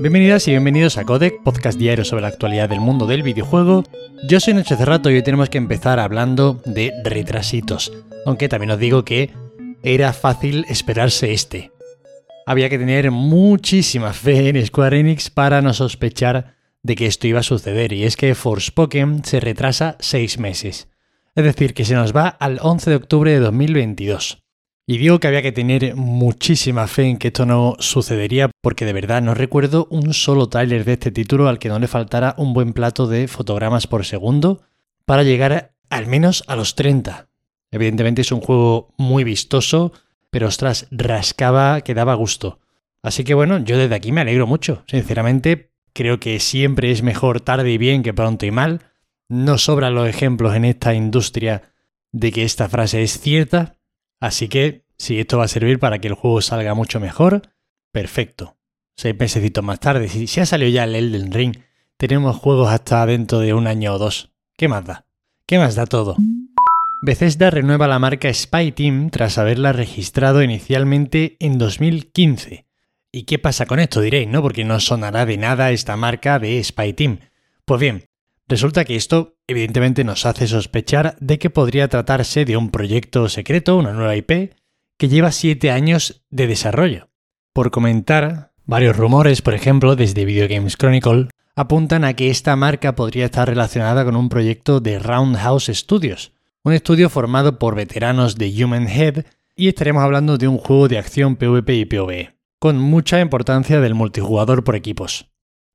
Bienvenidas y bienvenidos a Codec, podcast diario sobre la actualidad del mundo del videojuego. Yo soy Nacho Cerrato y hoy tenemos que empezar hablando de retrasitos, aunque también os digo que era fácil esperarse este. Había que tener muchísima fe en Square Enix para no sospechar de que esto iba a suceder, y es que Forspoken se retrasa 6 meses. Es decir, que se nos va al 11 de octubre de 2022. Y digo que había que tener muchísima fe en que esto no sucedería porque de verdad no recuerdo un solo tráiler de este título al que no le faltara un buen plato de fotogramas por segundo para llegar al menos a los 30. Evidentemente es un juego muy vistoso, pero ostras, rascaba que daba gusto. Así que bueno, yo desde aquí me alegro mucho. Sinceramente, creo que siempre es mejor tarde y bien que pronto y mal. No sobran los ejemplos en esta industria de que esta frase es cierta, Así que, si esto va a servir para que el juego salga mucho mejor, perfecto. Seis meses más tarde, si, ha salido ya el Elden Ring, tenemos juegos hasta dentro de un año o dos. ¿Qué más da? ¿Qué más da todo? Bethesda renueva la marca Spy Team tras haberla registrado inicialmente en 2015. ¿Y qué pasa con esto? Diréis, ¿no? Porque no sonará de nada esta marca de Spy Team. Pues bien, Resulta que esto evidentemente nos hace sospechar de que podría tratarse de un proyecto secreto, una nueva IP, que lleva 7 años de desarrollo. Por comentar, varios rumores, por ejemplo, desde Video Games Chronicle, apuntan a que esta marca podría estar relacionada con un proyecto de Roundhouse Studios, un estudio formado por veteranos de Human Head, y estaremos hablando de un juego de acción PvP y PvE, con mucha importancia del multijugador por equipos.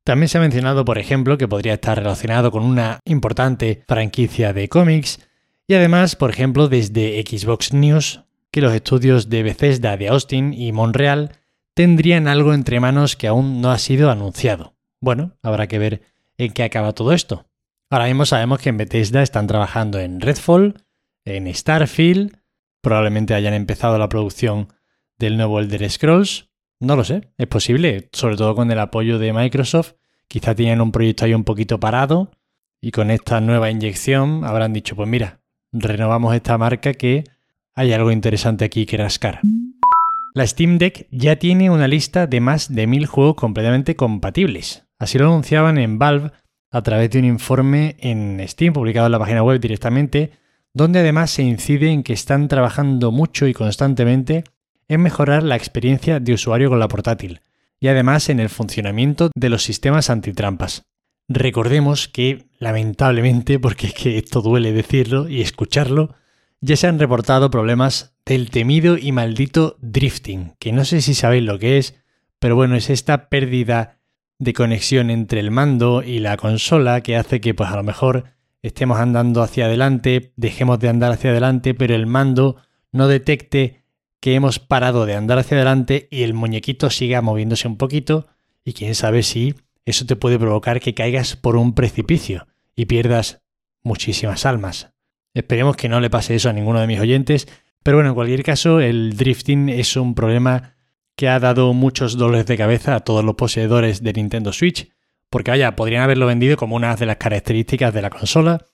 También se ha mencionado, por ejemplo, que podría estar relacionado con una importante franquicia de cómics y además, por ejemplo, desde Xbox News, que los estudios de Bethesda de Austin y Montreal tendrían algo entre manos que aún no ha sido anunciado. Bueno, habrá que ver en qué acaba todo esto. Ahora mismo sabemos que en Bethesda están trabajando en Redfall, en Starfield, probablemente hayan empezado la producción del nuevo Elder Scrolls, no lo sé, es posible, sobre todo con el apoyo de Microsoft. Quizá tienen un proyecto ahí un poquito parado y con esta nueva inyección habrán dicho, pues mira, renovamos esta marca que hay algo interesante aquí que rascar. La Steam Deck ya tiene una lista de más de mil juegos completamente compatibles. Así lo anunciaban en Valve a través de un informe en Steam publicado en la página web directamente, donde además se incide en que están trabajando mucho y constantemente en mejorar la experiencia de usuario con la portátil y además en el funcionamiento de los sistemas antitrampas. Recordemos que, lamentablemente, porque es que esto duele decirlo y escucharlo, ya se han reportado problemas del temido y maldito drifting, que no sé si sabéis lo que es, pero bueno, es esta pérdida de conexión entre el mando y la consola que hace que pues a lo mejor estemos andando hacia adelante, dejemos de andar hacia adelante, pero el mando no detecte que hemos parado de andar hacia adelante y el muñequito siga moviéndose un poquito y quién sabe si eso te puede provocar que caigas por un precipicio y pierdas muchísimas almas. Esperemos que no le pase eso a ninguno de mis oyentes, pero bueno, en cualquier caso, el drifting es un problema que ha dado muchos dolores de cabeza a todos los poseedores de Nintendo Switch, porque vaya, podrían haberlo vendido como una de las características de la consola,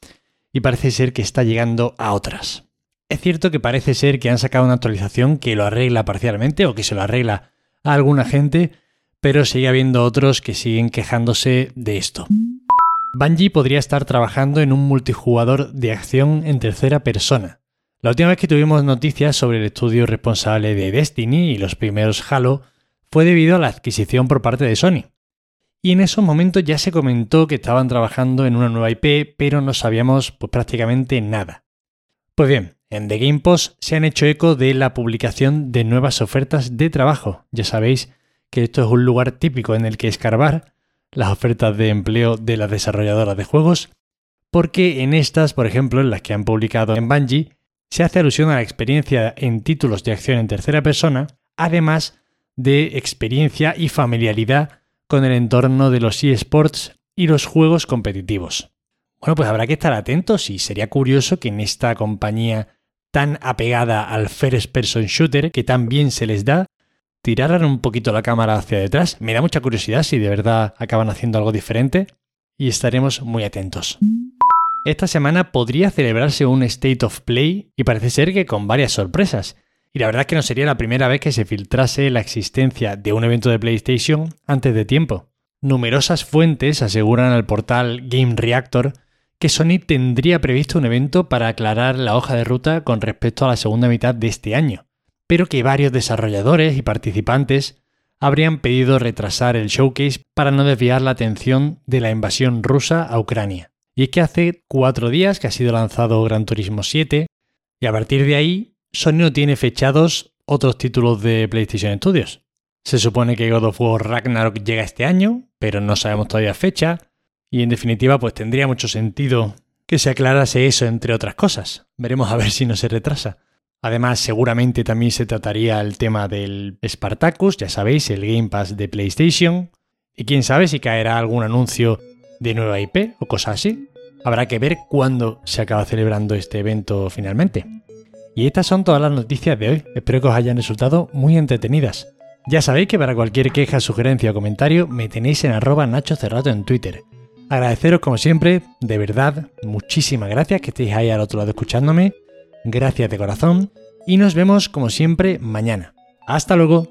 y parece ser que está llegando a otras. Es cierto que parece ser que han sacado una actualización que lo arregla parcialmente o que se lo arregla a alguna gente, pero sigue habiendo otros que siguen quejándose de esto. Bungie podría estar trabajando en un multijugador de acción en tercera persona. La última vez que tuvimos noticias sobre el estudio responsable de Destiny y los primeros Halo fue debido a la adquisición por parte de Sony. Y en esos momentos ya se comentó que estaban trabajando en una nueva IP, pero no sabíamos pues, prácticamente nada. Pues bien, en The Game Post se han hecho eco de la publicación de nuevas ofertas de trabajo. Ya sabéis que esto es un lugar típico en el que escarbar las ofertas de empleo de las desarrolladoras de juegos, porque en estas, por ejemplo, en las que han publicado en Bungie, se hace alusión a la experiencia en títulos de acción en tercera persona, además de experiencia y familiaridad con el entorno de los eSports y los juegos competitivos. Bueno, pues habrá que estar atentos y sería curioso que en esta compañía tan apegada al first person shooter que tan bien se les da, tiraran un poquito la cámara hacia detrás. Me da mucha curiosidad si de verdad acaban haciendo algo diferente y estaremos muy atentos. Esta semana podría celebrarse un State of Play y parece ser que con varias sorpresas. Y la verdad es que no sería la primera vez que se filtrase la existencia de un evento de PlayStation antes de tiempo. numerosas fuentes aseguran al portal Game Reactor que Sony tendría previsto un evento para aclarar la hoja de ruta con respecto a la segunda mitad de este año, pero que varios desarrolladores y participantes habrían pedido retrasar el showcase para no desviar la atención de la invasión rusa a Ucrania. Y es que hace cuatro días que ha sido lanzado Gran Turismo 7, y a partir de ahí Sony no tiene fechados otros títulos de PlayStation Studios. Se supone que God of War Ragnarok llega este año, pero no sabemos todavía fecha, y en definitiva pues tendría mucho sentido que se aclarase eso entre otras cosas. Veremos a ver si no se retrasa. Además, seguramente también se trataría el tema del Spartacus, ya sabéis, el Game Pass de PlayStation. Y quién sabe si caerá algún anuncio de nueva IP o cosas así. Habrá que ver cuándo se acaba celebrando este evento finalmente. Y estas son todas las noticias de hoy. Espero que os hayan resultado muy entretenidas. Ya sabéis que para cualquier queja, sugerencia o comentario me tenéis en arroba Nacho Cerrato en Twitter. Agradeceros como siempre, de verdad, muchísimas gracias que estéis ahí al otro lado escuchándome. Gracias de corazón y nos vemos como siempre mañana. Hasta luego.